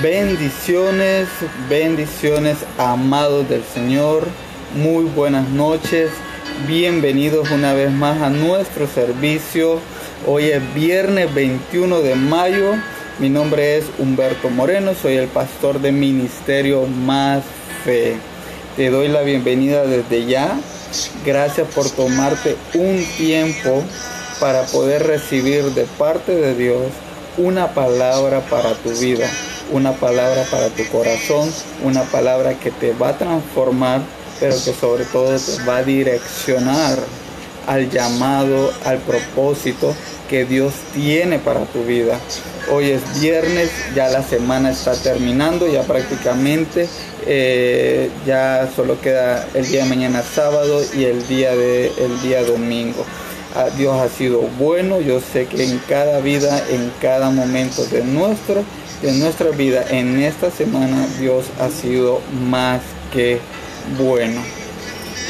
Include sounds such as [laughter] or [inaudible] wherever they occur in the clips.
Bendiciones, bendiciones amados del Señor. Muy buenas noches. Bienvenidos una vez más a nuestro servicio. Hoy es viernes 21 de mayo. Mi nombre es Humberto Moreno. Soy el pastor de Ministerio Más Fe. Te doy la bienvenida desde ya. Gracias por tomarte un tiempo para poder recibir de parte de Dios una palabra para tu vida una palabra para tu corazón, una palabra que te va a transformar, pero que sobre todo te va a direccionar al llamado, al propósito que Dios tiene para tu vida. Hoy es viernes, ya la semana está terminando, ya prácticamente eh, ya solo queda el día de mañana sábado y el día de el día domingo. Ah, Dios ha sido bueno, yo sé que en cada vida, en cada momento de nuestro de nuestra vida en esta semana Dios ha sido más que bueno.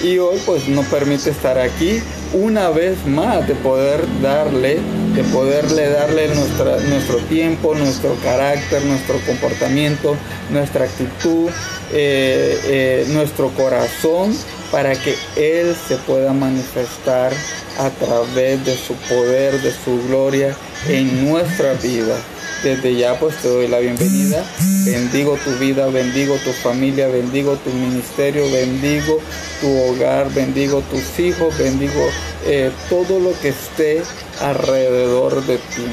Y hoy pues nos permite estar aquí una vez más de poder darle, de poderle darle nuestro tiempo, nuestro carácter, nuestro comportamiento, nuestra actitud, eh, eh, nuestro corazón para que Él se pueda manifestar a través de su poder, de su gloria en nuestra vida. Desde ya pues te doy la bienvenida. Bendigo tu vida, bendigo tu familia, bendigo tu ministerio, bendigo tu hogar, bendigo tus hijos, bendigo eh, todo lo que esté alrededor de ti.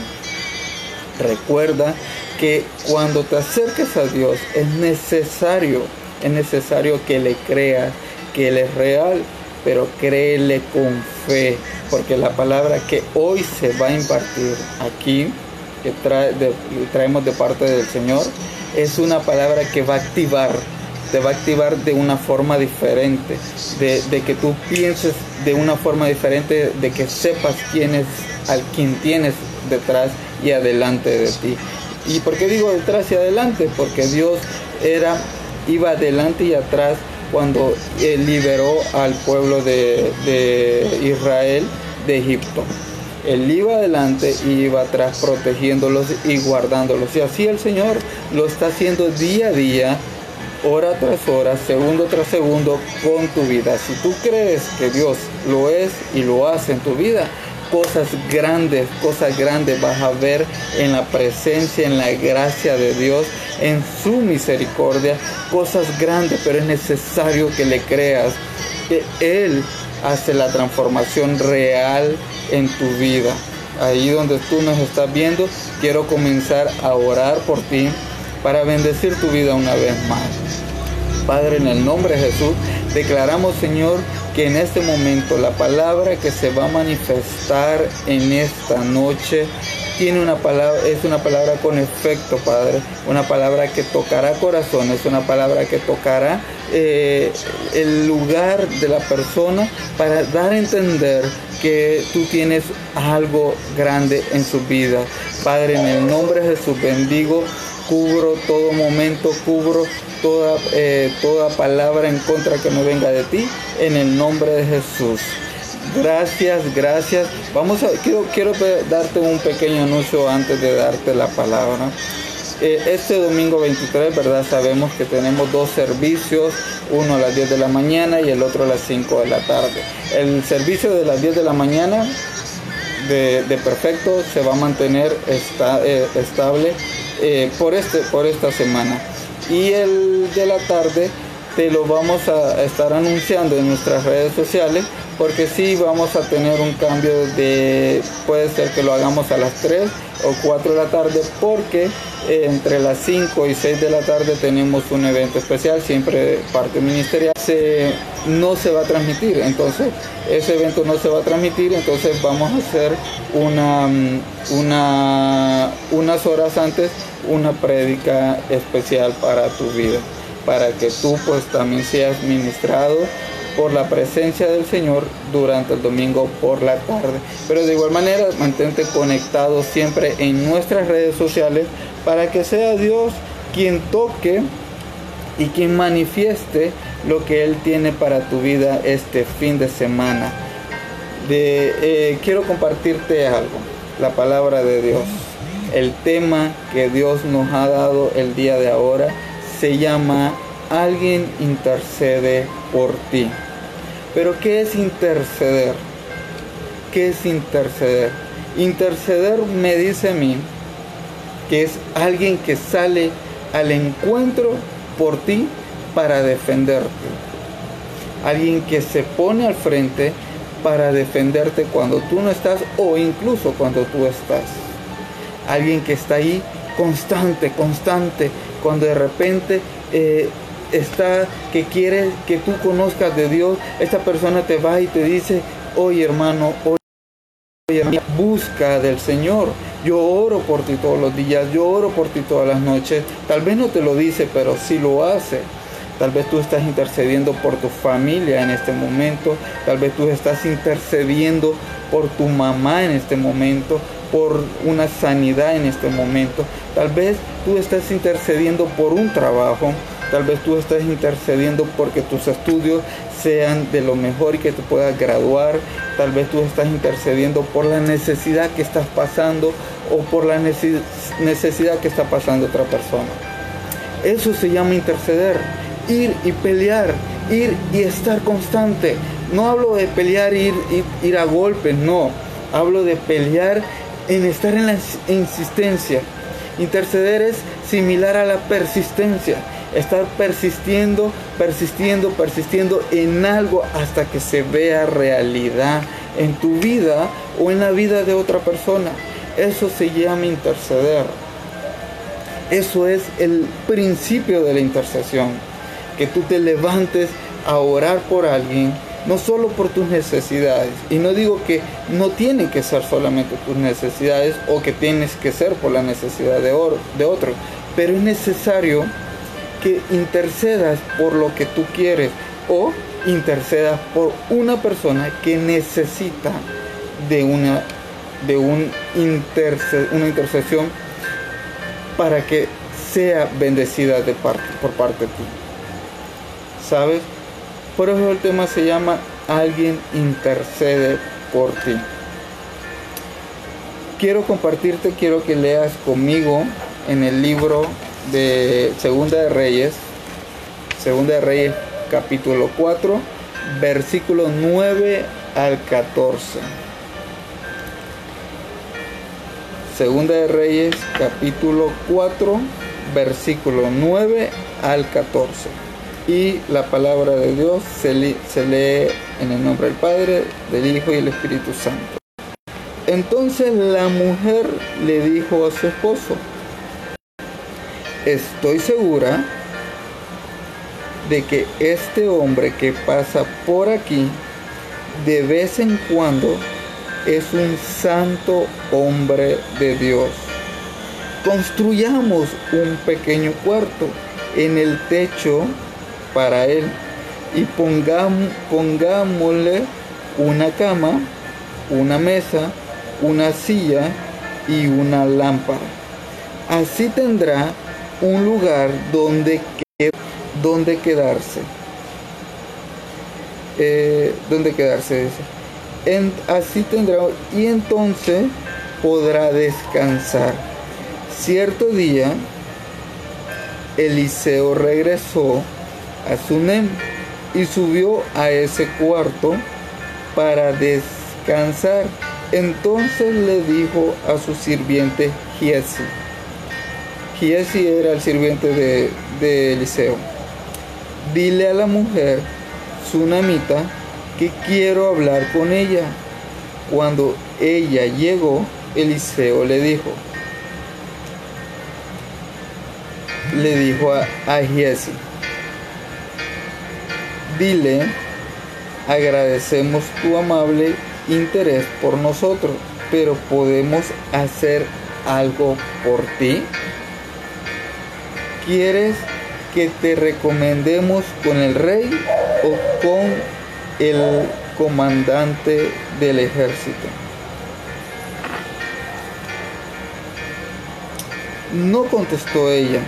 Recuerda que cuando te acerques a Dios es necesario, es necesario que le creas que Él es real, pero créele con fe, porque la palabra que hoy se va a impartir aquí que traemos de parte del Señor es una palabra que va a activar, te va a activar de una forma diferente, de, que tú pienses de una forma diferente, de que sepas quién es al quien tienes detrás y adelante de ti. ¿Y por qué digo detrás y adelante? Porque Dios era, iba adelante y atrás cuando liberó al pueblo de Israel de Egipto. Él iba adelante y iba atrás protegiéndolos y guardándolos. Y así el Señor lo está haciendo día a día, hora tras hora, segundo tras segundo con tu vida. Si tú crees que Dios lo es y lo hace en tu vida, cosas grandes, cosas grandes vas a ver en la presencia, en la gracia de Dios, en su misericordia, cosas grandes, pero es necesario que le creas que Él hace la transformación real en tu vida. Ahí donde tú nos estás viendo, quiero comenzar a orar por ti para bendecir tu vida una vez más. Padre, en el nombre de Jesús, declaramos, Señor, que en este momento la palabra que se va a manifestar en esta noche tiene una palabra, es una palabra con efecto, Padre, una palabra que tocará corazones, una palabra que tocará eh, el lugar de la persona para dar a entender que tú tienes algo grande en su vida. Padre, en el nombre de Jesús bendigo, cubro todo momento, cubro toda, eh, toda palabra en contra que no venga de ti, en el nombre de Jesús. Gracias, gracias. Vamos a, quiero, quiero darte un pequeño anuncio antes de darte la palabra. Eh, este domingo 23, ¿verdad? Sabemos que tenemos dos servicios, uno a las 10 de la mañana y el otro a las 5 de la tarde. El servicio de las 10 de la mañana de, perfecto se va a mantener eh, estable eh, por, este, por esta semana. Y el de la tarde te lo vamos a estar anunciando en nuestras redes sociales porque sí vamos a tener un cambio de, puede ser que lo hagamos a las 3 o 4 de la tarde porque eh, entre las 5 y 6 de la tarde tenemos un evento especial, siempre parte ministerial, se, no se va a transmitir, entonces ese evento no se va a transmitir, entonces vamos a hacer una, mm, una, unas horas antes una prédica especial para tu vida, para que tú pues también seas ministrado por la presencia del Señor durante el domingo por la tarde. Pero de igual manera, mantente conectado siempre en nuestras redes sociales para que sea Dios quien toque y quien manifieste lo que Él tiene para tu vida este fin de semana. Eh, quiero compartirte algo, la palabra de Dios. El tema que Dios nos ha dado el día de ahora se llama Alguien intercede por ti. Pero ¿qué es interceder? ¿Qué es interceder? Interceder me dice a mí que es alguien que sale al encuentro por ti para defenderte. Alguien que se pone al frente para defenderte cuando tú no estás o incluso cuando tú estás. Alguien que está ahí constante, constante, cuando de repente eh, está que quiere que tú conozcas de Dios, esta persona te va y te dice, oye hermano, oye hermano, busca del Señor. Yo oro por ti todos los días, yo oro por ti todas las noches. Tal vez no te lo dice, pero sí lo hace. Tal vez tú estás intercediendo por tu familia en este momento. Tal vez tú estás intercediendo por tu mamá en este momento, por una sanidad en este momento. Tal vez tú estás intercediendo por un trabajo. Tal vez tú estás intercediendo porque tus estudios sean de lo mejor y que te puedas graduar. Tal vez tú estás intercediendo por la necesidad que estás pasando o por la necesidad que está pasando otra persona. Eso se llama interceder ir y pelear, ir y estar constante. No hablo de pelear, ir, ir, ir a golpes, no. Hablo de pelear en estar en la insistencia. Interceder es similar a la persistencia. Estar persistiendo, persistiendo, persistiendo en algo hasta que se vea realidad en tu vida o en la vida de otra persona. Eso se llama interceder. Eso es el principio de la intercesión que tú te levantes a orar por alguien, no solo por tus necesidades. Y no digo que no tienen que ser solamente tus necesidades o que tienes que ser por la necesidad de, de otro, pero es necesario que intercedas por lo que tú quieres o intercedas por una persona que necesita de una de un una intercesión para que sea bendecida de parte, por parte de ti. ¿sabes? Por eso el tema se llama Alguien intercede por ti. Quiero compartirte, quiero que leas conmigo en el libro de Segunda de Reyes, Segunda de Reyes capítulo 4, versículo 9 al 14. Segunda de Reyes capítulo 4, versículo 9 al 14 y la palabra de Dios se, lee en el nombre del Padre, del Hijo y del Espíritu Santo. Entonces la mujer le dijo a su esposo, estoy segura de que este hombre que pasa por aquí de vez en cuando es un santo hombre de Dios. Construyamos un pequeño cuarto en el techo para él y pongámosle una cama, una mesa, una silla y una lámpara. Así tendrá un lugar donde, donde quedarse. Eh, donde quedarse. así tendrá y entonces podrá descansar. Cierto día, Eliseo regresó a Sunem y subió a ese cuarto para descansar. Entonces le dijo a su sirviente Giesi. Giesi era el sirviente de, Eliseo. Dile a la mujer sunamita que quiero hablar con ella. Cuando ella llegó, Eliseo le dijo, le dijo a, a Dile, agradecemos tu amable interés por nosotros, pero podemos hacer algo por ti. ¿Quieres que te recomendemos con el rey o con el comandante del ejército? No contestó ella,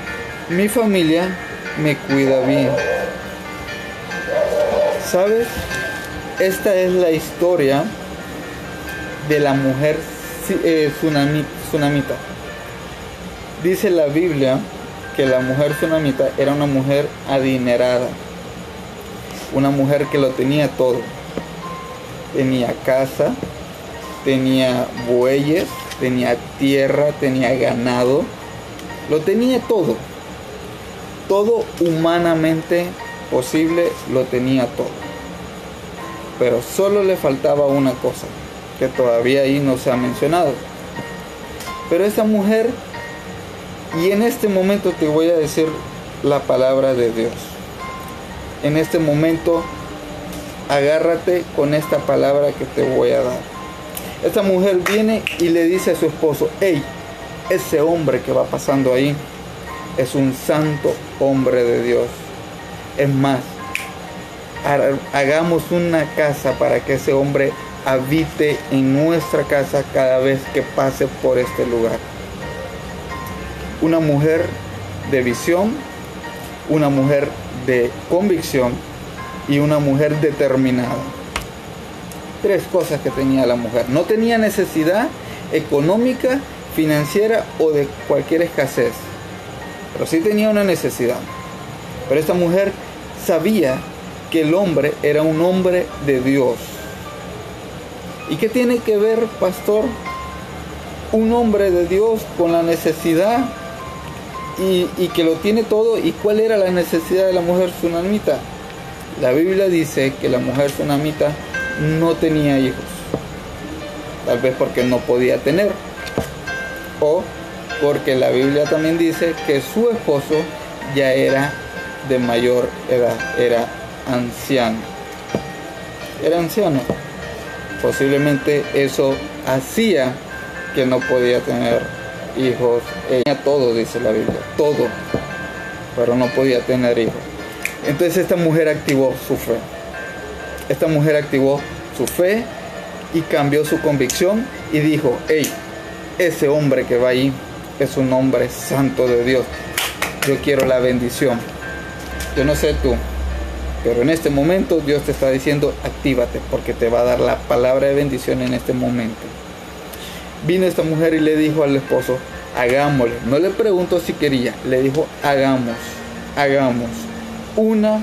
mi familia me cuida bien. ¿Sabes? Esta es la historia de la mujer eh, tsunamita. Dice la Biblia que la mujer tsunamita era una mujer adinerada, una mujer que lo tenía todo. Tenía casa, tenía bueyes, tenía tierra, tenía ganado, lo tenía todo. Todo humanamente posible lo tenía todo. Pero solo le faltaba una cosa, que todavía ahí no se ha mencionado. Pero esa mujer, y en este momento te voy a decir la palabra de Dios. En este momento, agárrate con esta palabra que te voy a dar. Esta mujer viene y le dice a su esposo, hey, ese hombre que va pasando ahí es un santo hombre de Dios. Es más, hagamos una casa para que ese hombre habite en nuestra casa cada vez que pase por este lugar. Una mujer de visión, una mujer de convicción y una mujer determinada. Tres cosas que tenía la mujer. No tenía necesidad económica, financiera o de cualquier escasez, pero sí tenía una necesidad. Pero esta mujer sabía que el hombre era un hombre de Dios. ¿Y qué tiene que ver, pastor, un hombre de Dios con la necesidad y, que lo tiene todo? ¿Y cuál era la necesidad de la mujer tsunamita? La Biblia dice que la mujer tsunamita no tenía hijos. Tal vez porque no podía tener. O porque la Biblia también dice que su esposo ya era de mayor edad, era anciano. Era anciano. Posiblemente eso hacía que no podía tener hijos. Tenía todo, dice la Biblia, todo, pero no podía tener hijos. Entonces esta mujer activó su fe. Esta mujer activó su fe y cambió su convicción y dijo, hey, ese hombre que va ahí es un hombre santo de Dios. Yo quiero la bendición. Yo no sé tú, pero en este momento Dios te está diciendo, actívate, porque te va a dar la palabra de bendición en este momento. Vino esta mujer y le dijo al esposo, hagámosle. No le preguntó si quería, le dijo, hagamos, hagamos una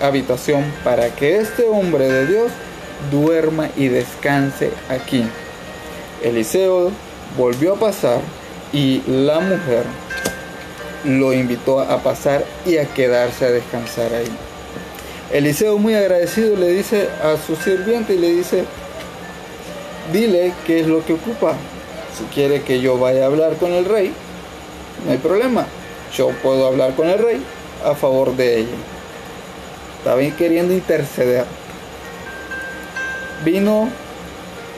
habitación para que este hombre de Dios duerma y descanse aquí. Eliseo volvió a pasar y la mujer lo invitó a pasar y a quedarse a descansar ahí. Eliseo muy agradecido le dice a su sirviente y le dice, dile qué es lo que ocupa. Si quiere que yo vaya a hablar con el rey, no hay problema. Yo puedo hablar con el rey a favor de ella. Estaba queriendo interceder. Vino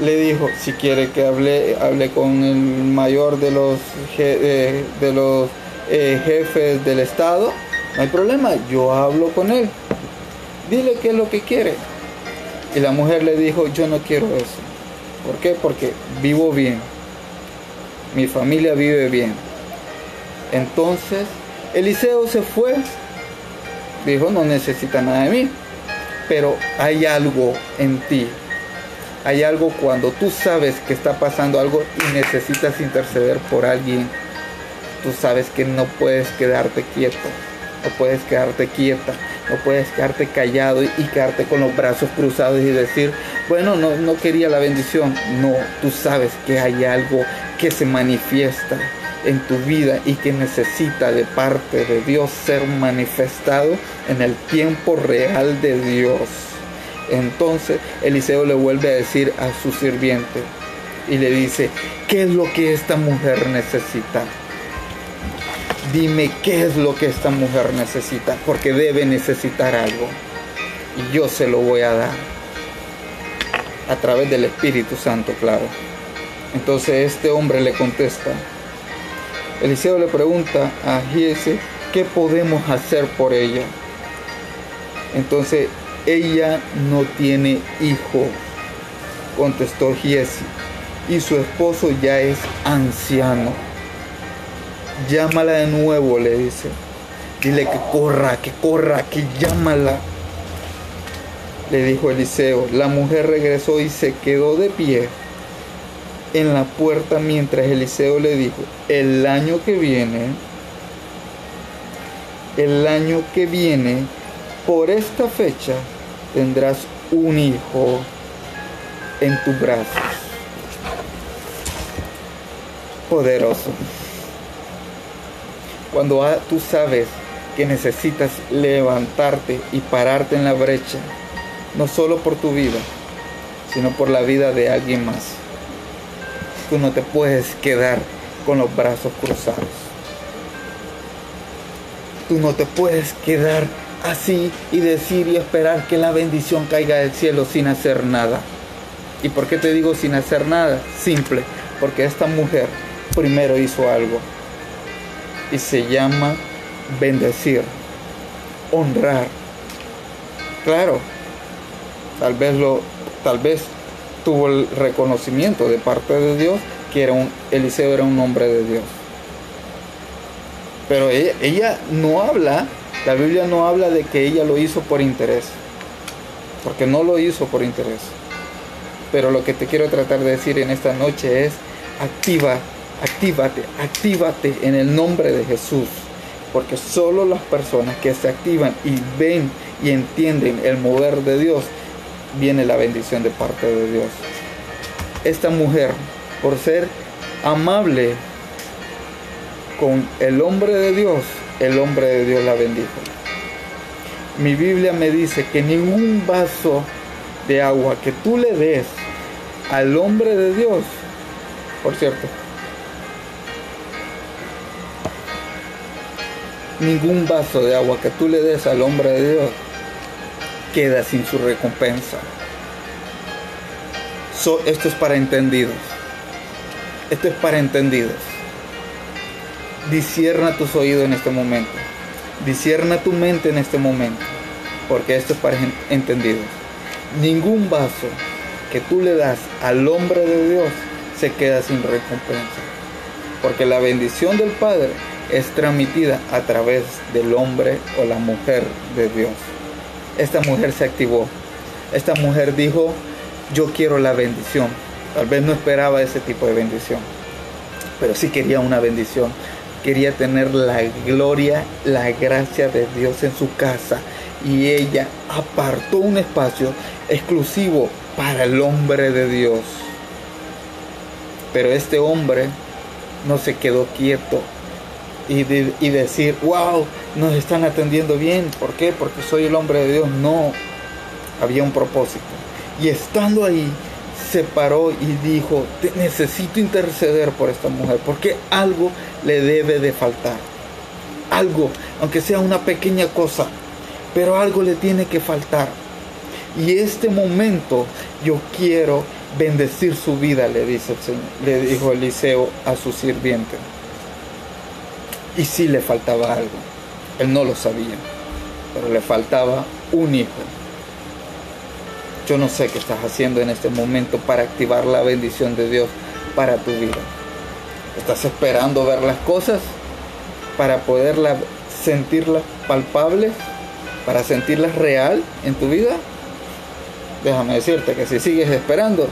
le dijo, si quiere que hable, hable con el mayor de los, eh, de los eh, jefes del Estado, no hay problema, yo hablo con él. Dile qué es lo que quiere. Y la mujer le dijo, yo no quiero eso. ¿Por qué? Porque vivo bien. Mi familia vive bien. Entonces, Eliseo se fue. Dijo, no necesita nada de mí. Pero hay algo en ti hay algo cuando tú sabes que está pasando algo y necesitas interceder por alguien. Tú sabes que no puedes quedarte quieto, no puedes quedarte quieta, no puedes quedarte callado y, quedarte con los brazos cruzados y decir, bueno, no, no quería la bendición. No, tú sabes que hay algo que se manifiesta en tu vida y que necesita de parte de Dios ser manifestado en el tiempo real de Dios. Entonces Eliseo le vuelve a decir a su sirviente y le dice, ¿qué es lo que esta mujer necesita? Dime qué es lo que esta mujer necesita, porque debe necesitar algo. Y yo se lo voy a dar. A través del Espíritu Santo, claro. Entonces este hombre le contesta. Eliseo le pregunta a Giese, ¿qué podemos hacer por ella? Entonces ella no tiene hijo, contestó Giesi, y su esposo ya es anciano. Llámala de nuevo, le dice. Dile que corra, que corra, que llámala. Le dijo Eliseo. La mujer regresó y se quedó de pie en la puerta mientras Eliseo le dijo, el año que viene, el año que viene, por esta fecha, tendrás un hijo en tus brazos. Poderoso. Cuando tú sabes que necesitas levantarte y pararte en la brecha, no solo por tu vida, sino por la vida de alguien más. Tú no te puedes quedar con los brazos cruzados. Tú no te puedes quedar así y decir y esperar que la bendición caiga del cielo sin hacer nada. ¿Y por qué te digo sin hacer nada? Simple, porque esta mujer primero hizo algo y se llama bendecir, honrar. Claro, tal vez lo tal vez tuvo el reconocimiento de parte de Dios que era un Eliseo era un hombre de Dios. Pero ella, ella no habla la Biblia no habla de que ella lo hizo por interés, porque no lo hizo por interés. Pero lo que te quiero tratar de decir en esta noche es, activa, actívate, actívate en el nombre de Jesús. Porque solo las personas que se activan y ven y entienden el mover de Dios, viene la bendición de parte de Dios. Esta mujer, por ser amable con el hombre de Dios, el hombre de Dios la bendijo. Mi Biblia me dice que ningún vaso de agua que tú le des al hombre de Dios, por cierto, ningún vaso de agua que tú le des al hombre de Dios queda sin su recompensa. esto es para entendidos. Esto es para entendidos. Disierna tus oídos en este momento. Disierna tu mente en este momento. Porque esto es para entendidos. Ningún vaso que tú le das al hombre de Dios se queda sin recompensa. Porque la bendición del Padre es transmitida a través del hombre o la mujer de Dios. Esta mujer se activó. Esta mujer dijo, yo quiero la bendición. Tal vez no esperaba ese tipo de bendición, pero sí quería una bendición quería tener la gloria, la gracia de Dios en su casa. Y ella apartó un espacio exclusivo para el hombre de Dios. Pero este hombre no se quedó quieto y, decir, wow, nos están atendiendo bien. ¿Por qué? Porque soy el hombre de Dios. No, había un propósito. Y estando ahí, se paró y dijo, necesito interceder por esta mujer, porque algo le debe de faltar. Algo, aunque sea una pequeña cosa, pero algo le tiene que faltar. Y este momento yo quiero bendecir su vida, le dice el Señor, le dijo Eliseo a su sirviente. Y sí le faltaba algo. Él no lo sabía, pero le faltaba un hijo. Yo no sé qué estás haciendo en este momento para activar la bendición de Dios para tu vida. ¿Estás esperando ver las cosas para poderlas sentirlas palpables, para sentirlas real en tu vida? Déjame decirte que si sigues esperando,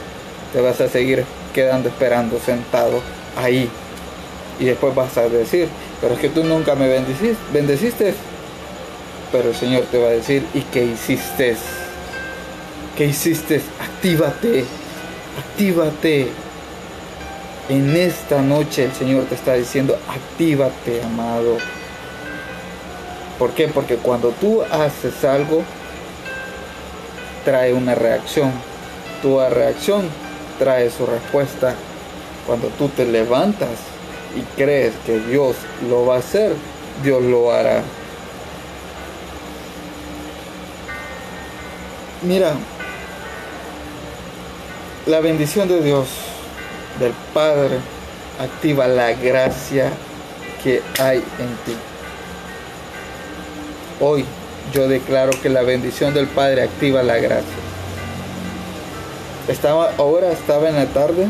te vas a seguir quedando esperando sentado ahí. Y después vas a decir, pero es que tú nunca me bendeciste, bendeciste. Pero el Señor te va a decir, ¿y qué hiciste? ¿Qué hiciste? Actívate, actívate. En esta noche el Señor te está diciendo, actívate, amado. ¿Por qué? Porque cuando tú haces algo, trae una reacción. Tu reacción trae su respuesta. Cuando tú te levantas y crees que Dios lo va a hacer, Dios lo hará. Mira, la bendición de Dios, del Padre, activa la gracia que hay en ti. Hoy yo declaro que la bendición del Padre activa la gracia. Estaba, ahora estaba en la tarde,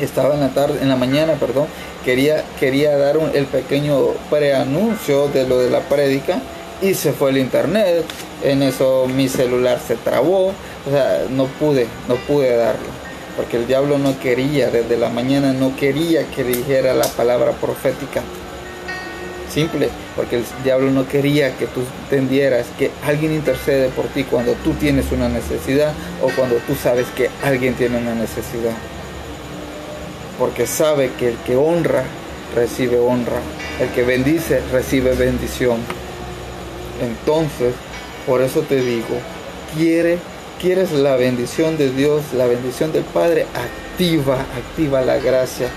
estaba en la tarde, en la mañana, perdón, quería, quería dar un, el pequeño preanuncio de lo de la prédica y se fue el internet, en eso mi celular se trabó, o sea, no pude, no pude darlo. Porque el diablo no quería, desde la mañana no quería que dijera la palabra profética. Simple, porque el diablo no quería que tú entendieras que alguien intercede por ti cuando tú tienes una necesidad o cuando tú sabes que alguien tiene una necesidad. Porque sabe que el que honra recibe honra, el que bendice recibe bendición. Entonces, por eso te digo, quiere, quieres la bendición de Dios, la bendición del Padre, activa, activa la gracia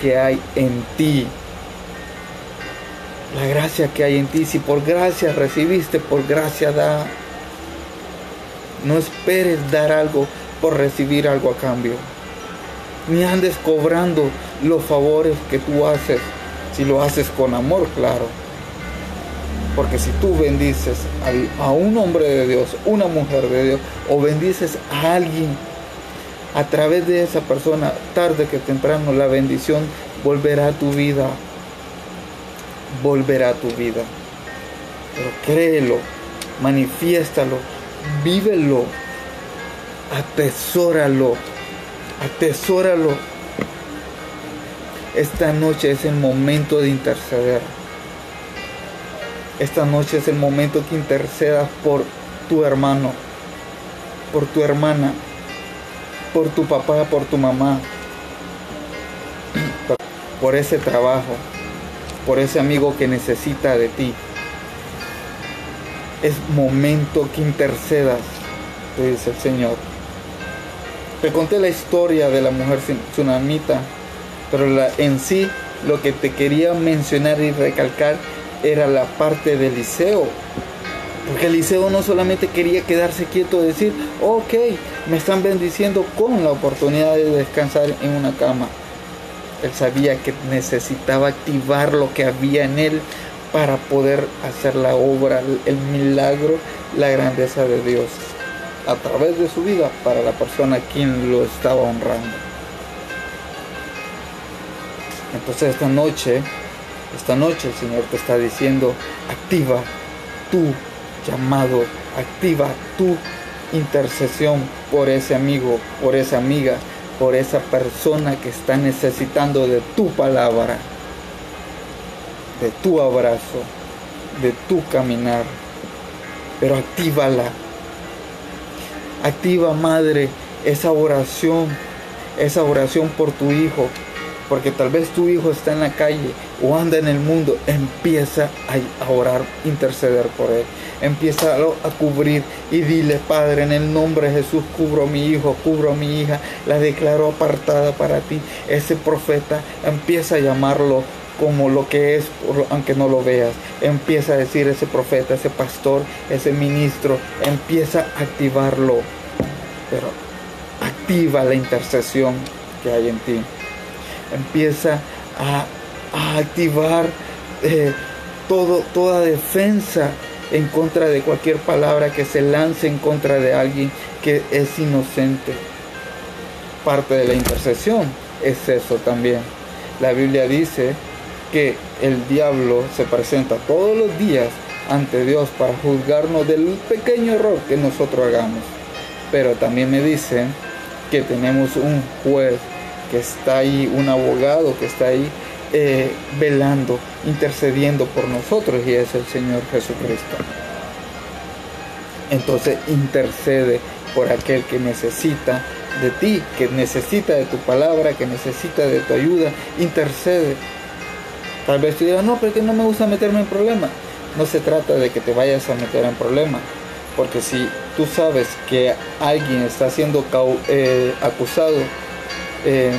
que hay en ti. La gracia que hay en ti, si por gracia recibiste, por gracia da. No esperes dar algo por recibir algo a cambio. Ni andes cobrando los favores que tú haces, si lo haces con amor, claro porque si tú bendices a un hombre de Dios, una mujer de Dios, o bendices a alguien, a través de esa persona, tarde que temprano, la bendición volverá a tu vida. Volverá a tu vida. Pero créelo, manifiéstalo, vívelo, atesóralo, atesóralo. Esta noche es el momento de interceder. Esta noche es el momento que intercedas por tu hermano, por tu hermana, por tu papá, por tu mamá, por ese trabajo, por ese amigo que necesita de ti. Es momento que intercedas, te dice el Señor. Te conté la historia de la mujer tsunamita, pero en sí lo que te quería mencionar y recalcar era la parte de Eliseo. Porque Eliseo no solamente quería quedarse quieto y decir, ok, me están bendiciendo con la oportunidad de descansar en una cama. Él sabía que necesitaba activar lo que había en él para poder hacer la obra, el milagro, la grandeza de Dios a través de su vida para la persona quien lo estaba honrando. Entonces esta noche esta noche el Señor te está diciendo, activa tu llamado, activa tu intercesión por ese amigo, por esa amiga, por esa persona que está necesitando de tu palabra, de tu abrazo, de tu caminar. Pero actívala. Activa, madre, esa oración, esa oración por tu hijo, porque tal vez tu hijo está en la calle o anda en el mundo, empieza a orar, interceder por él. Empieza a cubrir y dile, Padre, en el nombre de Jesús, cubro a mi hijo, cubro a mi hija, la declaro apartada para ti. Ese profeta empieza a llamarlo como lo que es, aunque no lo veas. Empieza a decir ese profeta, ese pastor, ese ministro, empieza a activarlo. Pero activa la intercesión que hay en ti empieza a, activar eh, todo, toda defensa en contra de cualquier palabra que se lance en contra de alguien que es inocente. Parte de la intercesión es eso también. La Biblia dice que el diablo se presenta todos los días ante Dios para juzgarnos del pequeño error que nosotros hagamos. Pero también me dice que tenemos un juez que está ahí, un abogado que está ahí eh, velando, intercediendo por nosotros y es el Señor Jesucristo. Entonces intercede por aquel que necesita de ti, que necesita de tu palabra, que necesita de tu ayuda, intercede. Tal vez tú digas, no, porque no me gusta meterme en problemas. No se trata de que te vayas a meter en problemas, porque si tú sabes que alguien está siendo eh, acusado eh,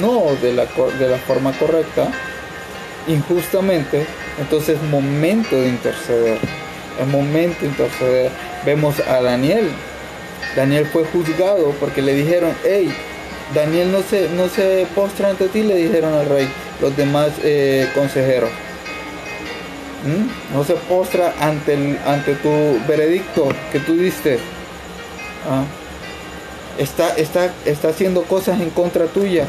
no de la, de la forma correcta, injustamente, entonces es momento de interceder. Es momento de interceder. Vemos a Daniel. Daniel fue juzgado porque le dijeron, hey, Daniel no se, no se postra ante ti, le dijeron al rey, los demás eh, consejeros. ¿Mm? No se postra ante, el, ante tu veredicto que tú diste. ¿Ah? está, está, está haciendo cosas en contra tuya.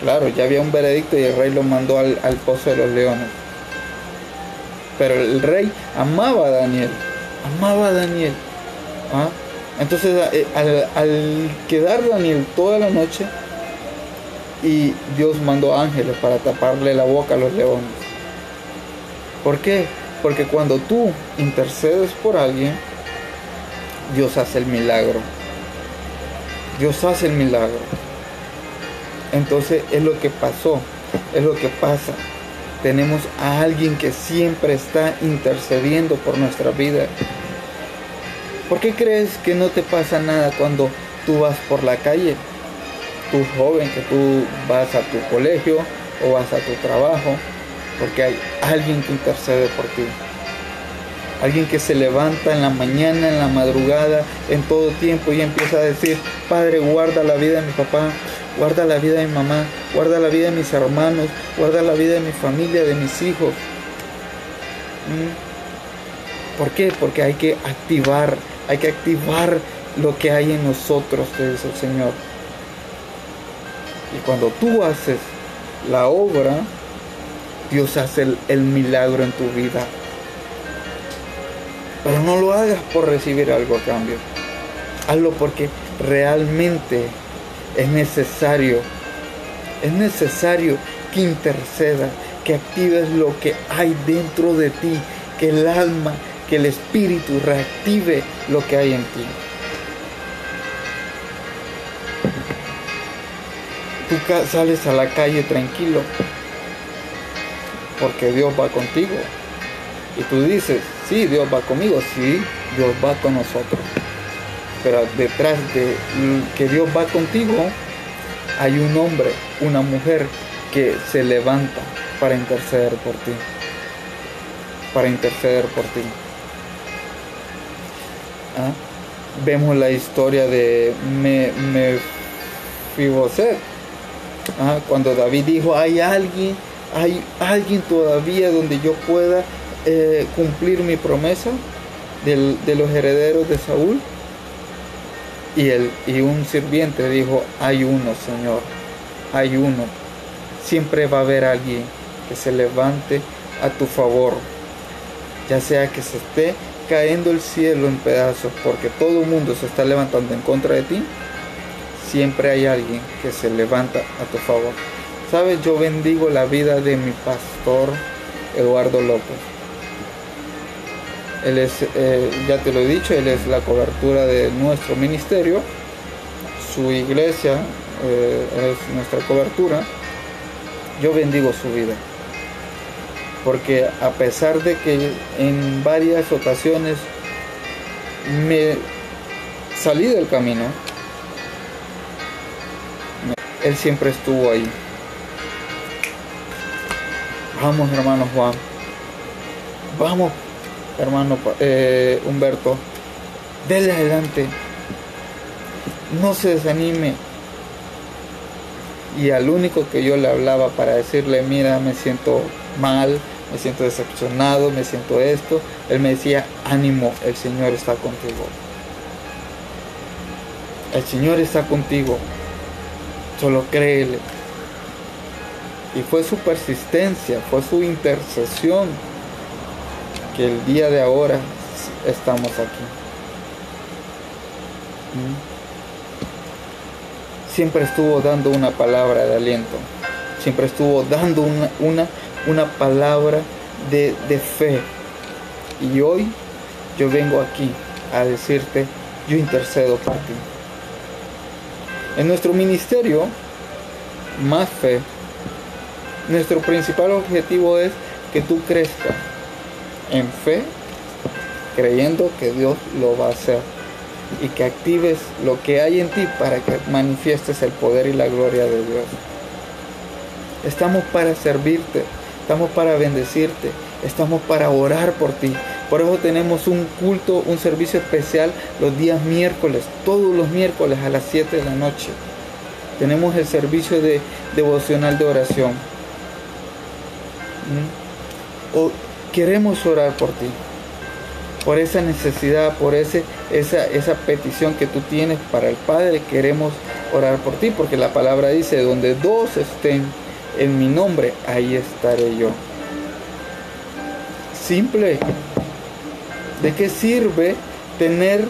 Claro, ya había un veredicto y el rey lo mandó al, pozo de los leones. Pero el rey amaba a Daniel, amaba a Daniel. ¿ah? Entonces eh, al, al quedar Daniel toda la noche, y Dios mandó ángeles para taparle la boca a los leones. ¿Por qué? Porque cuando tú intercedes por alguien, Dios hace el milagro. Dios hace el milagro. Entonces es lo que pasó, es lo que pasa. Tenemos a alguien que siempre está intercediendo por nuestra vida. ¿Por qué crees que no te pasa nada cuando tú vas por la calle? Tú joven, que tú vas a tu colegio o vas a tu trabajo, porque hay alguien que intercede por ti. Alguien que se levanta en la mañana, en la madrugada, en todo tiempo y empieza a decir, Padre, guarda la vida de mi papá, guarda la vida de mi mamá, guarda la vida de mis hermanos, guarda la vida de mi familia, de mis hijos. ¿Mm? ¿Por qué? Porque hay que activar, hay que activar lo que hay en nosotros, dice el Señor. Y cuando tú haces la obra, Dios hace el, milagro en tu vida. Pero no lo hagas por recibir algo a cambio. Hazlo porque realmente es necesario. Es necesario que interceda, que actives lo que hay dentro de ti, que el alma, que el espíritu reactive lo que hay en ti. Tú sales a la calle tranquilo, porque Dios va contigo. Y tú dices, sí, Dios va conmigo, sí, Dios va con nosotros. Pero detrás de que Dios va contigo, hay un hombre, una mujer que se levanta para interceder por ti. Para interceder por ti. ¿Ah? Vemos la historia de me, Mefiboset. Cuando David dijo, hay alguien ¿Hay alguien todavía donde yo pueda eh, cumplir mi promesa de los herederos de Saúl? Y, el, y un sirviente dijo, hay uno, Señor, hay uno. Siempre va a haber alguien que se levante a tu favor, ya sea que se esté cayendo el cielo en pedazos porque todo el mundo se está levantando en contra de ti, siempre hay alguien que se levanta a tu favor. Sabes, yo bendigo la vida de mi pastor Eduardo López. Él es, eh, ya te lo he dicho, él es la cobertura de nuestro ministerio. Su iglesia eh, es nuestra cobertura. Yo bendigo su vida. Porque a pesar de que en varias ocasiones me salí del camino, él siempre estuvo ahí. Vamos, hermano Juan. Vamos, hermano eh, Humberto. Dele adelante. No se desanime. Y al único que yo le hablaba para decirle, mira, me siento mal, me siento decepcionado, me siento esto, él me decía, ánimo, el Señor está contigo. El Señor está contigo. Solo créele. Y fue su persistencia, fue su intercesión que el día de ahora estamos aquí. ¿Mm? Siempre estuvo dando una palabra de aliento, siempre estuvo dando una, una, una palabra de, de fe. Y hoy yo vengo aquí a decirte, yo intercedo por ti. En nuestro ministerio, más fe nuestro principal objetivo es que tú crezcas en fe, creyendo que Dios lo va a hacer y que actives lo que hay en ti para que manifiestes el poder y la gloria de Dios. Estamos para servirte, estamos para bendecirte, estamos para orar por ti. Por eso tenemos un culto, un servicio especial los días miércoles, todos los miércoles a las 7 de la noche. Tenemos el servicio de devocional de oración. O queremos orar por ti, por esa necesidad, por ese, esa, esa petición que tú tienes para el Padre, queremos orar por ti, porque la palabra dice, donde dos estén en mi nombre, ahí estaré yo. Simple. ¿De qué sirve tener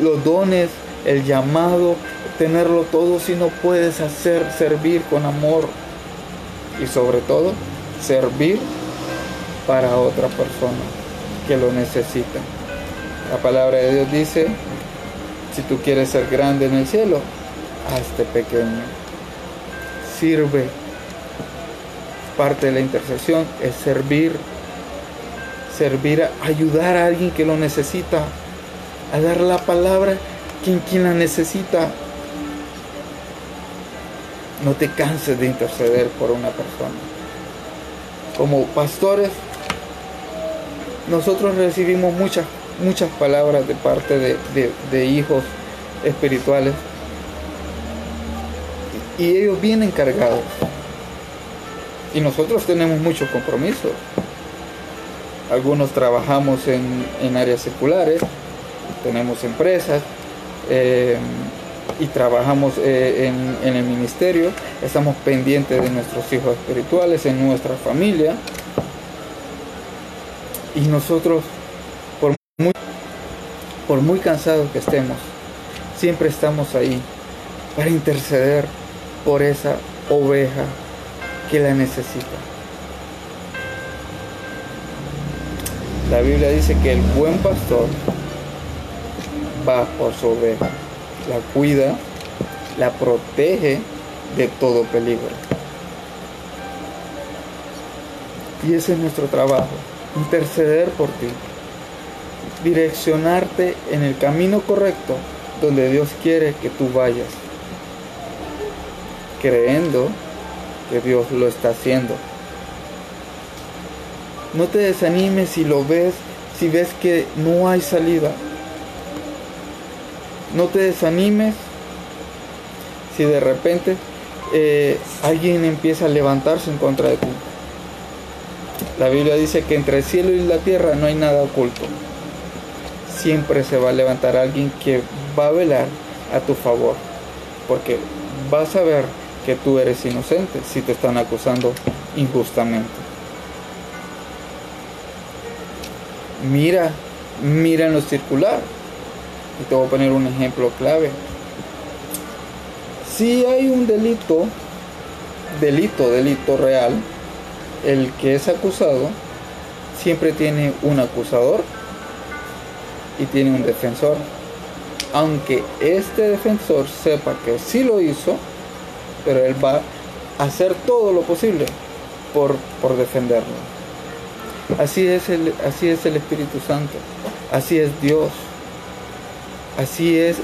los dones, el llamado, tenerlo todo si no puedes hacer servir con amor y sobre todo servir para otra persona que lo necesita. La palabra de Dios dice, si tú quieres ser grande en el cielo, hazte pequeño. Sirve. Parte de la intercesión es servir. Servir a ayudar a alguien que lo necesita. A dar la palabra quien, quien la necesita. No te canses de interceder por una persona. Como pastores, nosotros recibimos muchas, muchas palabras de parte de, hijos espirituales y ellos vienen cargados. Y nosotros tenemos muchos compromisos. Algunos trabajamos en, áreas seculares, tenemos empresas eh, y trabajamos eh, en, en, el ministerio, estamos pendientes de nuestros hijos espirituales, en nuestra familia. Y nosotros, por muy, por muy cansados que estemos, siempre estamos ahí para interceder por esa oveja que la necesita. La Biblia dice que el buen pastor va por su oveja, la cuida, la protege de todo peligro. Y ese es nuestro trabajo, interceder por ti, direccionarte en el camino correcto donde Dios quiere que tú vayas, creyendo que Dios lo está haciendo. No te desanimes si lo ves, si ves que no hay salida. No te desanimes si de repente eh, alguien empieza a levantarse en contra de ti. La Biblia dice que entre el cielo y la tierra no hay nada oculto. Siempre se va a levantar alguien que va a velar a tu favor. Porque vas a ver que tú eres inocente si te están acusando injustamente. Mira, mira en lo circular. Y te voy a poner un ejemplo clave. Si hay un delito, delito, delito real, el que es acusado siempre tiene un acusador y tiene un defensor. Aunque este defensor sepa que sí lo hizo, pero él va a hacer todo lo posible por, por defenderlo. Así es, el, así es el Espíritu Santo, así es Dios, así es,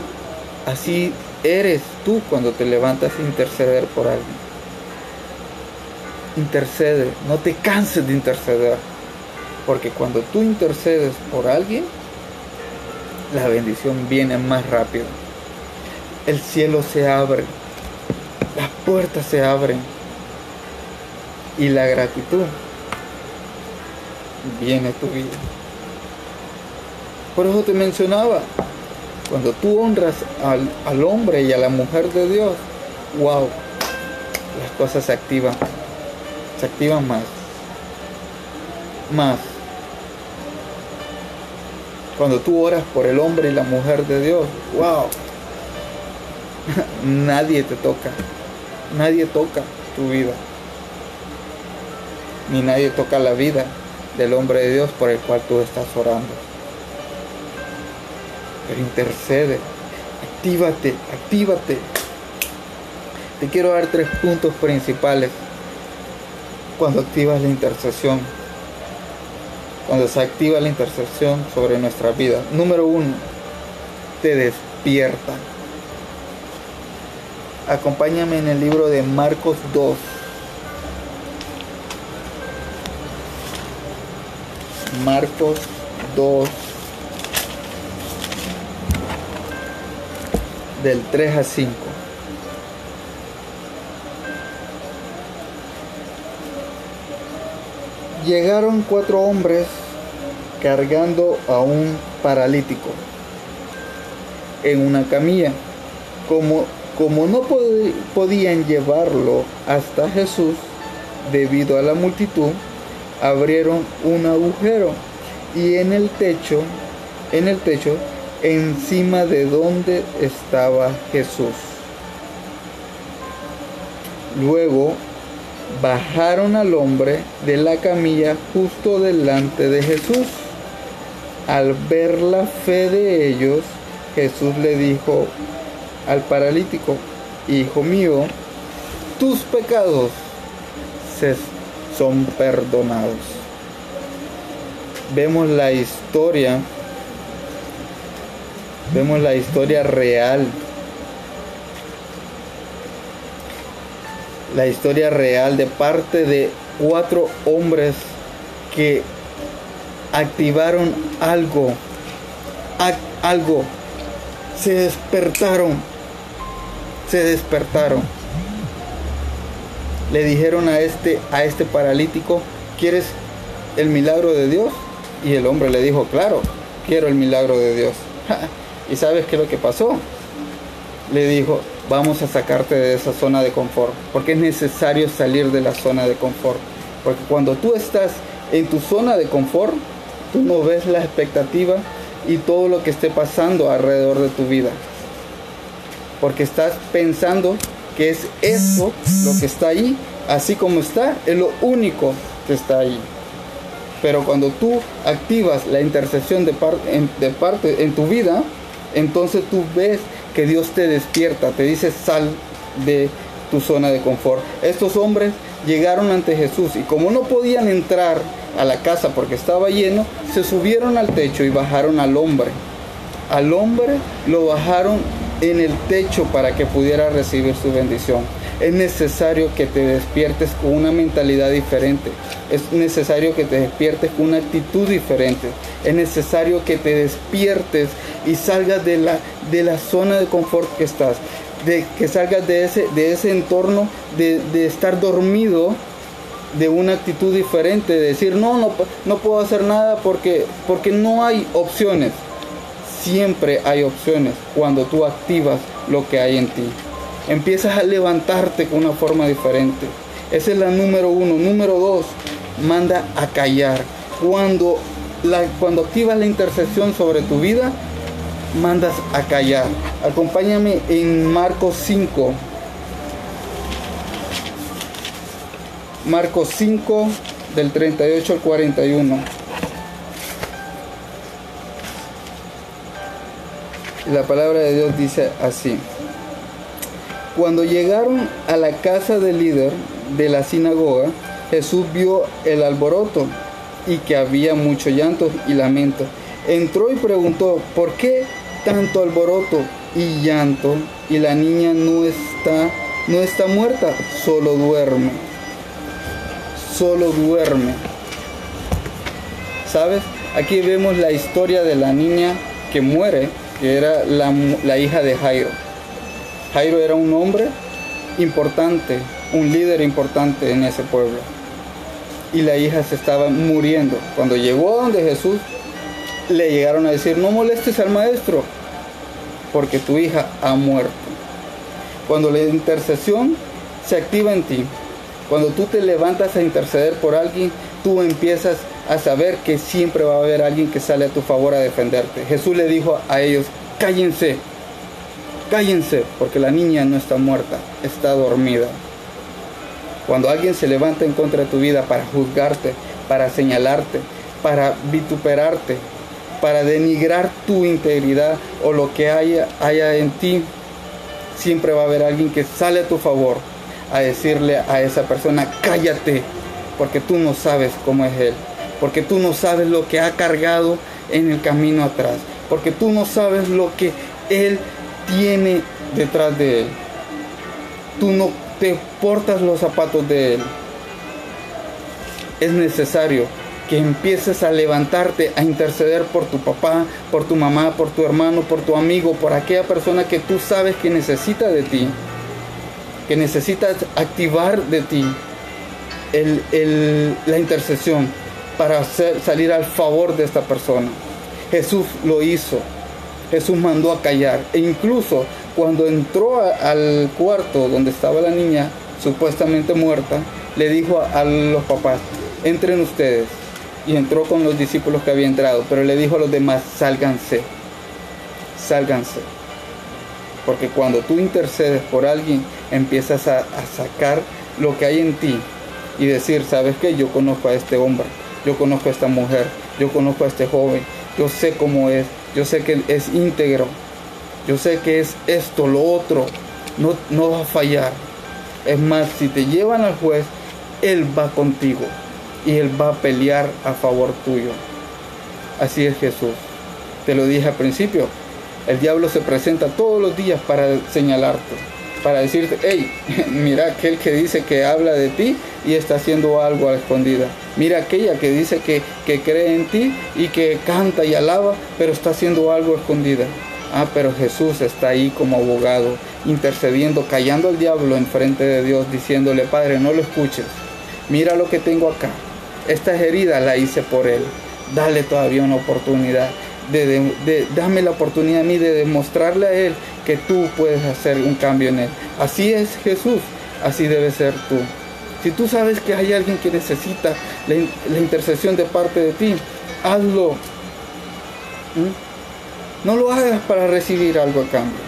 así eres tú cuando te levantas a interceder por alguien intercede, no te canses de interceder. Porque cuando tú intercedes por alguien, la bendición viene más rápido. El cielo se abre, las puertas se abren y la gratitud viene tu vida. Por eso te mencionaba, cuando tú honras al, al hombre y a la mujer de Dios, wow, las cosas se activan se activan más. Más. Cuando tú oras por el hombre y la mujer de Dios, wow. [laughs] Nadie te toca. Nadie toca tu vida. Ni nadie toca la vida del hombre de Dios por el cual tú estás orando. Pero intercede. Actívate, actívate. Te quiero dar tres puntos principales cuando activas la intercesión. Cuando se activa la intercesión sobre nuestra vida. Número uno, te despierta. Acompáñame en el libro de Marcos 2. Marcos 2. Del 3 a 5. llegaron cuatro hombres cargando a un paralítico en una camilla. Como, como no podían llevarlo hasta Jesús debido a la multitud, abrieron un agujero y en el techo, en el techo encima de donde estaba Jesús. Luego bajaron al hombre de la camilla justo delante de Jesús. Al ver la fe de ellos, Jesús le dijo al paralítico, Hijo mío, tus pecados se son perdonados. Vemos la historia, vemos la historia real la historia real de parte de cuatro hombres que activaron algo, algo, se despertaron, se despertaron. Le dijeron a este, a este paralítico, ¿quieres el milagro de Dios? Y el hombre le dijo, claro, quiero el milagro de Dios. [laughs] ¿Y sabes qué es lo que pasó? Le dijo, vamos a sacarte de esa zona de confort, porque es necesario salir de la zona de confort, porque cuando tú estás en tu zona de confort, tú no ves la expectativa y todo lo que esté pasando alrededor de tu vida, porque estás pensando que es eso lo que está ahí, así como está, es lo único que está ahí. Pero cuando tú activas la intercesión de, de parte en tu vida, entonces tú ves que Dios te despierta, te dice sal de tu zona de confort. Estos hombres llegaron ante Jesús y como no podían entrar a la casa porque estaba lleno, se subieron al techo y bajaron al hombre. Al hombre lo bajaron en el techo para que pudiera recibir su bendición. Es necesario que te despiertes con una mentalidad diferente. Es necesario que te despiertes con una actitud diferente. Es necesario que te despiertes y salgas de la, de la zona de confort que estás. De que salgas de ese, de ese entorno de, de estar dormido de una actitud diferente, de decir, no, no, no puedo hacer nada porque, porque no hay opciones. Siempre hay opciones cuando tú activas lo que hay en ti empiezas a levantarte con una forma diferente. Esa es la número uno. Número dos, manda a callar. Cuando, la, cuando activas la intercesión sobre tu vida, mandas a callar. Acompáñame en Marcos 5. Marcos 5 del 38 al 41. La palabra de Dios dice así. Cuando llegaron a la casa del líder de la sinagoga, Jesús vio el alboroto y que había mucho llanto y lamento. Entró y preguntó, ¿por qué tanto alboroto y llanto? Y la niña no está, no está muerta, solo duerme. Solo duerme. ¿Sabes? Aquí vemos la historia de la niña que muere, que era la, hija de Jairo. Jairo era un hombre importante, un líder importante en ese pueblo. Y la hija se estaba muriendo. Cuando llegó donde Jesús, le llegaron a decir, no molestes al maestro, porque tu hija ha muerto. Cuando la intercesión se activa en ti, cuando tú te levantas a interceder por alguien, tú empiezas a saber que siempre va a haber alguien que sale a tu favor a defenderte. Jesús le dijo a ellos, cállense, Cállense, porque la niña no está muerta, está dormida. Cuando alguien se levanta en contra de tu vida para juzgarte, para señalarte, para vituperarte, para denigrar tu integridad o lo que haya, haya en ti, siempre va a haber alguien que sale a tu favor a decirle a esa persona, cállate, porque tú no sabes cómo es Él, porque tú no sabes lo que ha cargado en el camino atrás, porque tú no sabes lo que Él tiene detrás de Él. Tú no te portas los zapatos de Él. Es necesario que empieces a levantarte, a interceder por tu papá, por tu mamá, por tu hermano, por tu amigo, por aquella persona que tú sabes que necesita de ti, que necesitas activar de ti la intercesión para salir al favor de esta persona. Jesús lo hizo. Jesús mandó a callar. E incluso cuando entró al cuarto donde estaba la niña supuestamente muerta, le dijo a, los papás, entren ustedes. Y entró con los discípulos que había entrado, pero le dijo a los demás, sálganse. sálganse. Porque cuando tú intercedes por alguien, empiezas a, sacar lo que hay en ti y decir, ¿sabes qué? Yo conozco a este hombre, yo conozco a esta mujer, yo conozco a este joven, yo sé cómo es, yo sé que es íntegro, yo sé que es esto, lo otro, no, no va a fallar. Es más, si te llevan al juez, él va contigo y Él va a pelear a favor tuyo. Así es Jesús. Te lo dije al principio. El diablo se presenta todos los días para señalarte, para decirte, hey, [laughs] mira aquel que dice que habla de ti y está haciendo algo a escondida. Mira aquella que dice que, que cree en ti y que canta y alaba, pero está haciendo algo a escondida. Ah, pero Jesús está ahí como abogado, intercediendo, callando al diablo en frente de Dios, diciéndole, Padre, no lo escuches. Mira lo que tengo acá. Estas heridas la hice por Él. Dale todavía una oportunidad. De, dame la oportunidad a mí de demostrarle a Él que tú puedes hacer un cambio en Él. Así es Jesús, así debe ser tú. Si tú sabes que hay alguien que necesita la, intercesión de parte de ti, hazlo. ¿Mm? No lo hagas para recibir algo a cambio.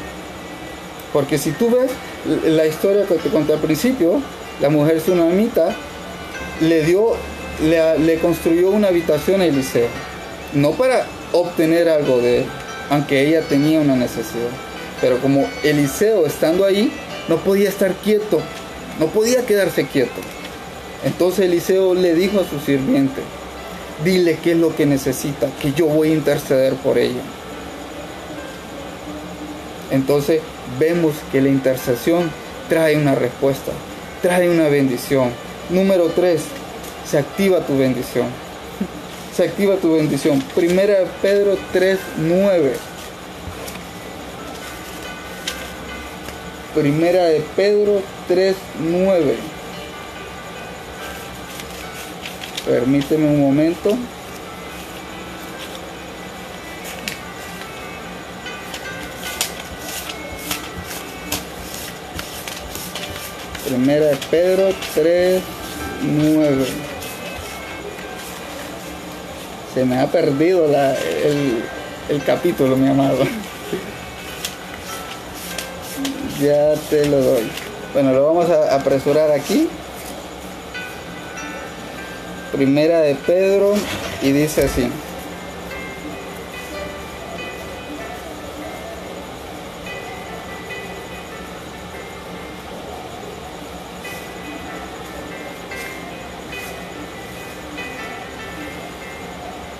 Porque si tú ves la historia que te conté al principio, la mujer tsunamita le dio le, construyó una habitación a Eliseo, no para obtener algo de él, aunque ella tenía una necesidad. Pero como Eliseo estando ahí, no podía estar quieto, no podía quedarse quieto. Entonces Eliseo le dijo a su sirviente, dile qué es lo que necesita, que yo voy a interceder por ella. Entonces vemos que la intercesión trae una respuesta, trae una bendición. Número 3, se activa tu bendición. Se activa tu bendición. Primera de Pedro 3, 9. Primera de Pedro 3, 9. Permíteme un momento. Primera de Pedro 3, 9 se me ha perdido el, capítulo, mi amado. ya te lo doy. Bueno, lo vamos a apresurar aquí. Primera de Pedro y dice así.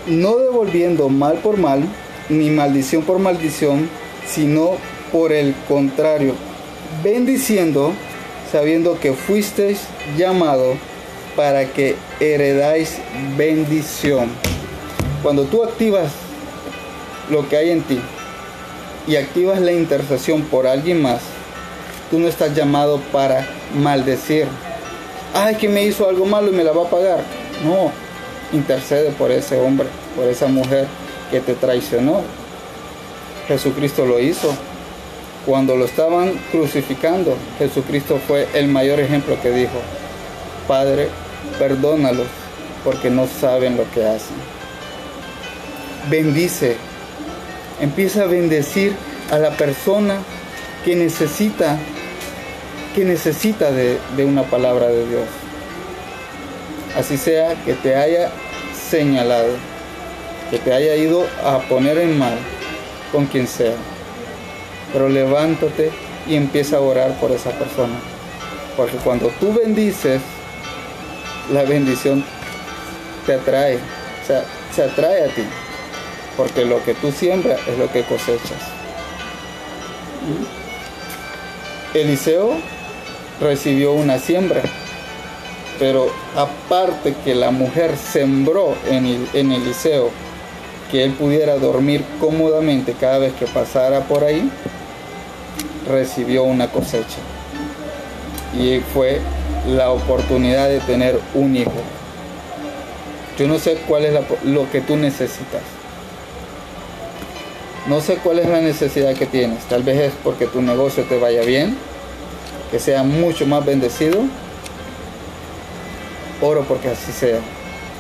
No devolviendo mal por mal, ni maldición por maldición, sino por el contrario, bendiciendo, sabiendo que fuisteis llamado para que heredáis bendición. Cuando tú activas lo que hay en ti y activas la intercesión por alguien más, tú no estás llamado para maldecir. Ay, que me hizo algo malo y me la va a pagar. No, intercede por ese hombre, por esa mujer que te traicionó. Jesucristo lo hizo. Cuando lo estaban crucificando, Jesucristo fue el mayor ejemplo que dijo, Padre, perdónalos porque no saben lo que hacen. Bendice, empieza a bendecir a la persona que necesita, que necesita de, de una palabra de Dios así sea que te haya señalado, que te haya ido a poner en mal con quien sea. Pero levántate y empieza a orar por esa persona. Porque cuando tú bendices, la bendición te atrae, o sea, se atrae a ti. Porque lo que tú siembras es lo que cosechas. Eliseo recibió una siembra pero aparte que la mujer sembró en, el, en Eliseo que él pudiera dormir cómodamente cada vez que pasara por ahí, recibió una cosecha. Y fue la oportunidad de tener un hijo. Yo no sé cuál es lo que tú necesitas. No sé cuál es la necesidad que tienes. Tal vez es porque tu negocio te vaya bien, que sea mucho más bendecido Oro porque así sea,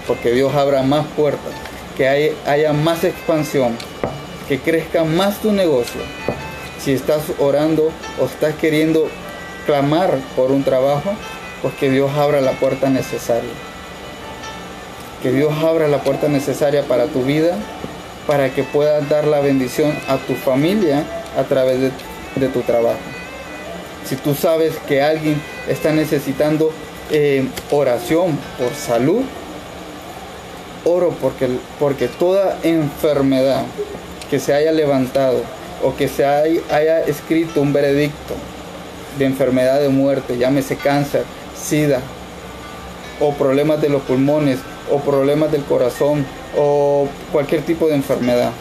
porque Dios abra más puertas, que haya más expansión, que crezca más tu negocio. Si estás orando o estás queriendo clamar por un trabajo, pues que Dios abra la puerta necesaria. Que Dios abra la puerta necesaria para tu vida, para que puedas dar la bendición a tu familia a través de, tu trabajo. Si tú sabes que alguien está necesitando eh, oración por salud, oro porque, porque toda enfermedad que se haya levantado o que se haya, escrito un veredicto de enfermedad de muerte, llámese cáncer, sida, o problemas de los pulmones, o problemas del corazón, o cualquier tipo de enfermedad,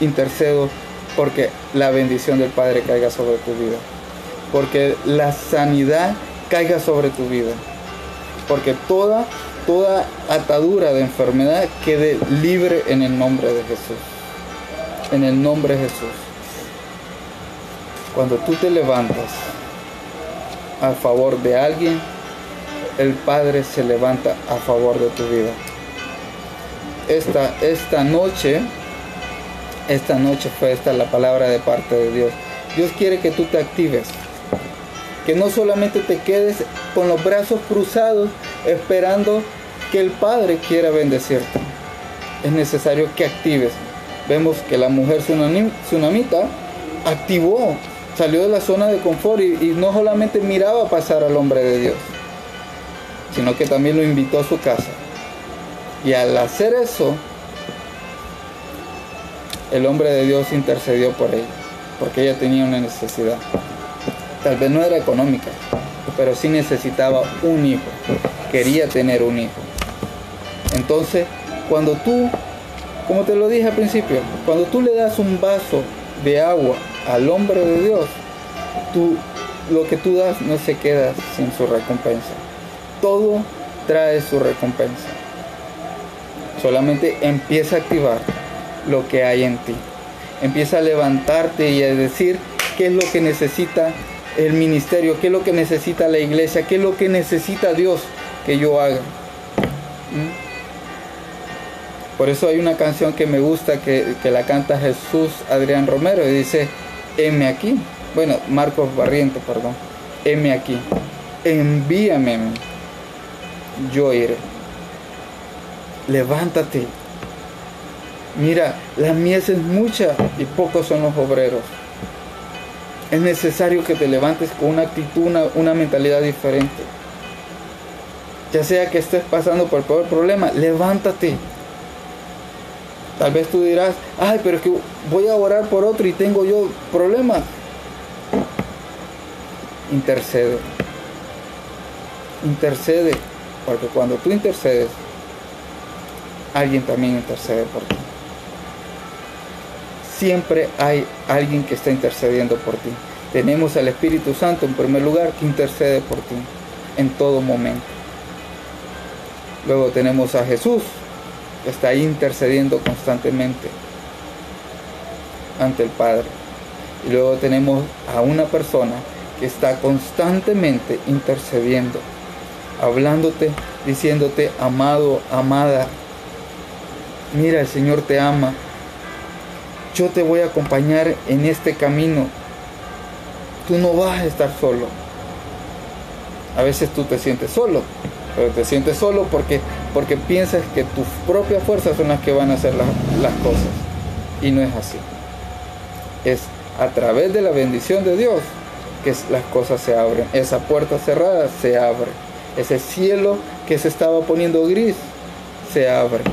intercedo porque la bendición del Padre caiga sobre tu vida, porque la sanidad caiga sobre tu vida, porque toda toda atadura de enfermedad quede libre en el nombre de Jesús. En el nombre de Jesús. Cuando tú te levantas a favor de alguien, el Padre se levanta a favor de tu vida. Esta, esta noche, esta noche fue esta la palabra de parte de Dios. Dios quiere que tú te actives. Que no solamente te quedes con los brazos cruzados esperando que el Padre quiera bendecirte. Es necesario que actives. Vemos que la mujer tsunamita activó, salió de la zona de confort y, y no solamente miraba pasar al hombre de Dios, sino que también lo invitó a su casa. Y al hacer eso, el hombre de Dios intercedió por ella, porque ella tenía una necesidad. Tal vez no era económica, pero sí necesitaba un hijo, quería tener un hijo. Entonces, cuando tú, como te lo dije al principio, cuando tú le das un vaso de agua al hombre de Dios, tú, lo que tú das no se queda sin su recompensa. Todo trae su recompensa. Solamente empieza a activar lo que hay en ti. Empieza a levantarte y a decir qué es lo que necesita el ministerio, qué es lo que necesita la iglesia, qué es lo que necesita Dios que yo haga. ¿Mm? Por eso hay una canción que me gusta que, la canta Jesús Adrián Romero y dice, heme aquí. Bueno, Marcos Barriento, perdón. Heme aquí. Envíame. Yo iré. Levántate. Mira, la mies es mucha y pocos son los obreros. Es necesario que te levantes con una actitud, una, una mentalidad diferente. Ya sea que estés pasando por el peor problema, levántate Tal vez tú dirás, ay, pero es que voy a orar por otro y tengo yo problemas. Intercede. Intercede. Porque cuando tú intercedes, alguien también intercede por ti. Siempre hay alguien que está intercediendo por ti. Tenemos al Espíritu Santo en primer lugar que intercede por ti en todo momento. Luego tenemos a Jesús está ahí intercediendo constantemente ante el Padre. Y luego tenemos a una persona que está constantemente intercediendo, hablándote, diciéndote, amado, amada, mira, el Señor te ama, yo te voy a acompañar en este camino, tú no vas a estar solo. A veces tú te sientes solo, pero te sientes solo porque, porque piensas que tus propias fuerzas son las que van a hacer las cosas. Y no es así. Es a través de la bendición de Dios que las cosas se abren. Esa puerta cerrada se abre. Ese cielo que se estaba poniendo gris se abre.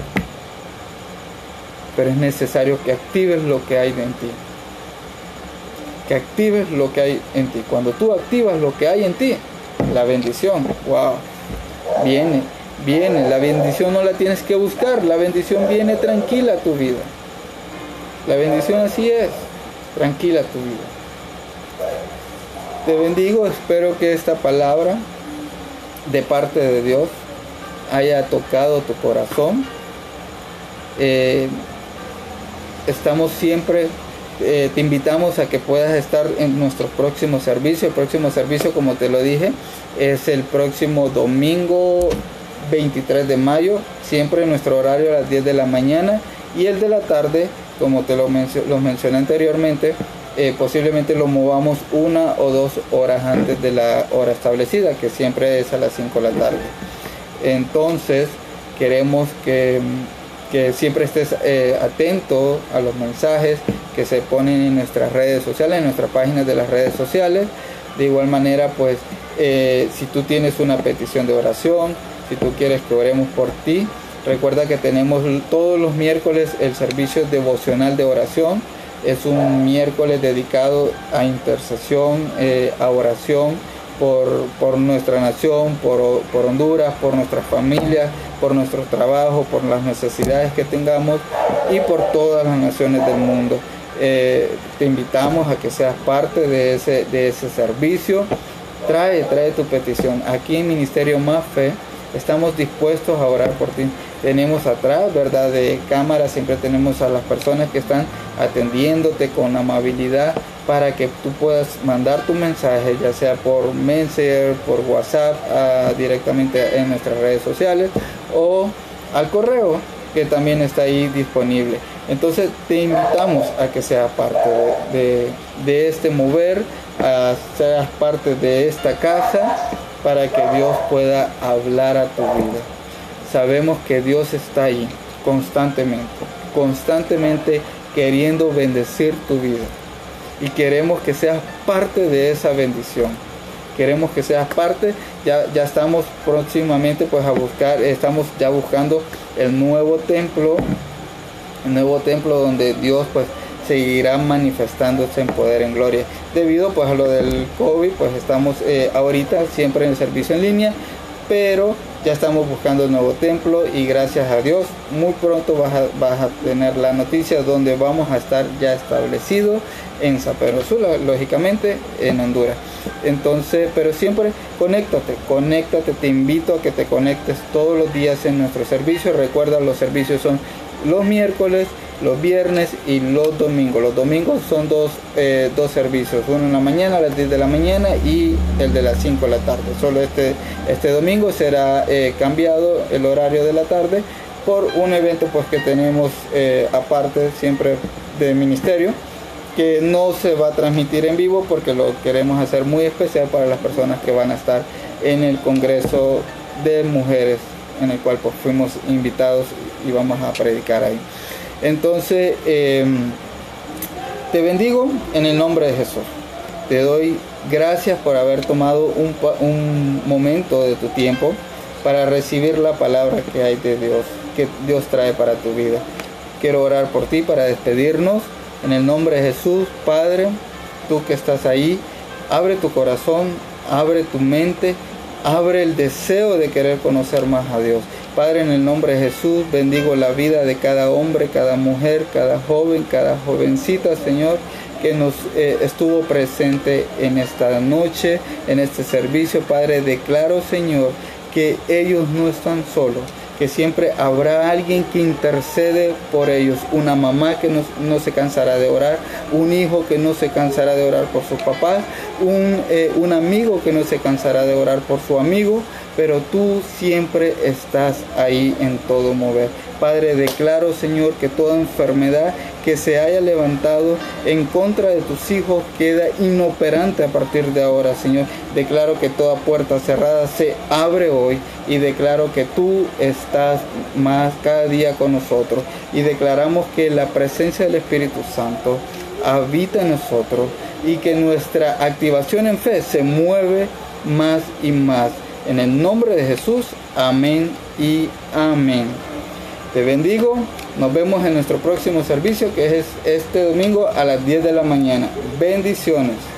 Pero es necesario que actives lo que hay en ti. Que actives lo que hay en ti. Cuando tú activas lo que hay en ti, la bendición, wow, Viene, viene. La bendición no la tienes que buscar. La bendición viene tranquila a tu vida. La bendición así es. Tranquila tu vida. Te bendigo. Espero que esta palabra de parte de Dios haya tocado tu corazón. Eh, estamos siempre eh, te invitamos a que puedas estar en nuestro próximo servicio. El próximo servicio, como te lo dije, es el próximo domingo 23 de mayo, siempre en nuestro horario a las 10 de la mañana y el de la tarde como te lo, mencioné anteriormente, eh, posiblemente lo movamos una o dos horas antes de la hora establecida, que siempre es a las 5 de la tarde. Entonces, queremos que, siempre estés eh, atento a los mensajes que se ponen en nuestras redes sociales, en nuestras páginas de las redes sociales. De igual manera, pues, eh, si tú tienes una petición de oración, si tú quieres que oremos por ti, recuerda que tenemos todos los miércoles el servicio devocional de oración es un miércoles dedicado a intercesión, eh, a oración por, nuestra nación, por, Honduras, por nuestras familias, por nuestro trabajo, por las necesidades que tengamos y por todas las naciones del mundo. Eh, te invitamos a que seas parte de ese, de ese servicio. Trae, trae tu petición. Aquí en Ministerio Más Fe estamos dispuestos a orar por ti tenemos atrás, ¿verdad? De cámara, siempre tenemos a las personas que están atendiéndote con amabilidad para que tú puedas mandar tu mensaje, ya sea por Messenger, por WhatsApp, directamente en nuestras redes sociales o al correo que también está ahí disponible. Entonces te invitamos a que seas parte de, de este mover, a seas parte de esta casa para que Dios pueda hablar a tu vida sabemos que Dios está ahí constantemente, constantemente queriendo bendecir tu vida. Y queremos que seas parte de esa bendición. Queremos que seas parte, ya, ya estamos próximamente pues a buscar, estamos ya buscando el nuevo templo, el nuevo templo donde Dios pues seguirá manifestándose en poder, en gloria. Debido pues a lo del COVID, pues estamos eh, ahorita siempre en el servicio en línea, pero ya estamos buscando el nuevo templo y gracias a Dios muy pronto vas a, tener la noticia donde vamos a estar ya establecidos en Sula, lógicamente en Honduras. Entonces, pero siempre conéctate, conéctate, te invito a que te conectes todos los días en nuestro servicio. Recuerda, los servicios son los miércoles, los viernes y los domingos. Los domingos son dos, eh, dos servicios, uno en la mañana a las 10 de la mañana y el de las 5 de la tarde. Solo este, este domingo será eh, cambiado el horario de la tarde por un evento pues que tenemos eh, aparte siempre de ministerio que no se va a transmitir en vivo porque lo queremos hacer muy especial para las personas que van a estar en el Congreso de Mujeres en el cual pues, fuimos invitados y vamos a predicar ahí. Entonces, em, te bendigo en el nombre de Jesús. Te doy gracias por haber tomado un, un momento de tu tiempo para recibir la palabra que hay de Dios, que Dios trae para tu vida. Quiero orar por ti para despedirnos. En el nombre de Jesús, Padre, tú que estás ahí, abre tu corazón, abre tu mente, abre el deseo de querer conocer más a Dios. Padre, en el nombre de Jesús, bendigo la vida de cada hombre, cada mujer, cada joven, cada jovencita, Señor, que nos eh, estuvo presente en esta noche, en este servicio. Padre, declaro, Señor, que ellos no están solos que siempre habrá alguien que intercede por ellos, una mamá que no, se cansará de orar, un hijo que no se cansará de orar por sus papás, un, eh, un amigo que no se cansará de orar por su amigo, pero tú siempre estás ahí en todo mover. Padre, declaro, Señor, que toda enfermedad que se haya levantado en contra de tus hijos queda inoperante a partir de ahora, Señor. Declaro que toda puerta cerrada se abre hoy y declaro que tú estás más cada día con nosotros. Y declaramos que la presencia del Espíritu Santo habita en nosotros y que nuestra activación en fe se mueve más y más. En el nombre de Jesús, amén y amén. Te bendigo. Nos vemos en nuestro próximo servicio que es este domingo a las 10 de la mañana. Bendiciones.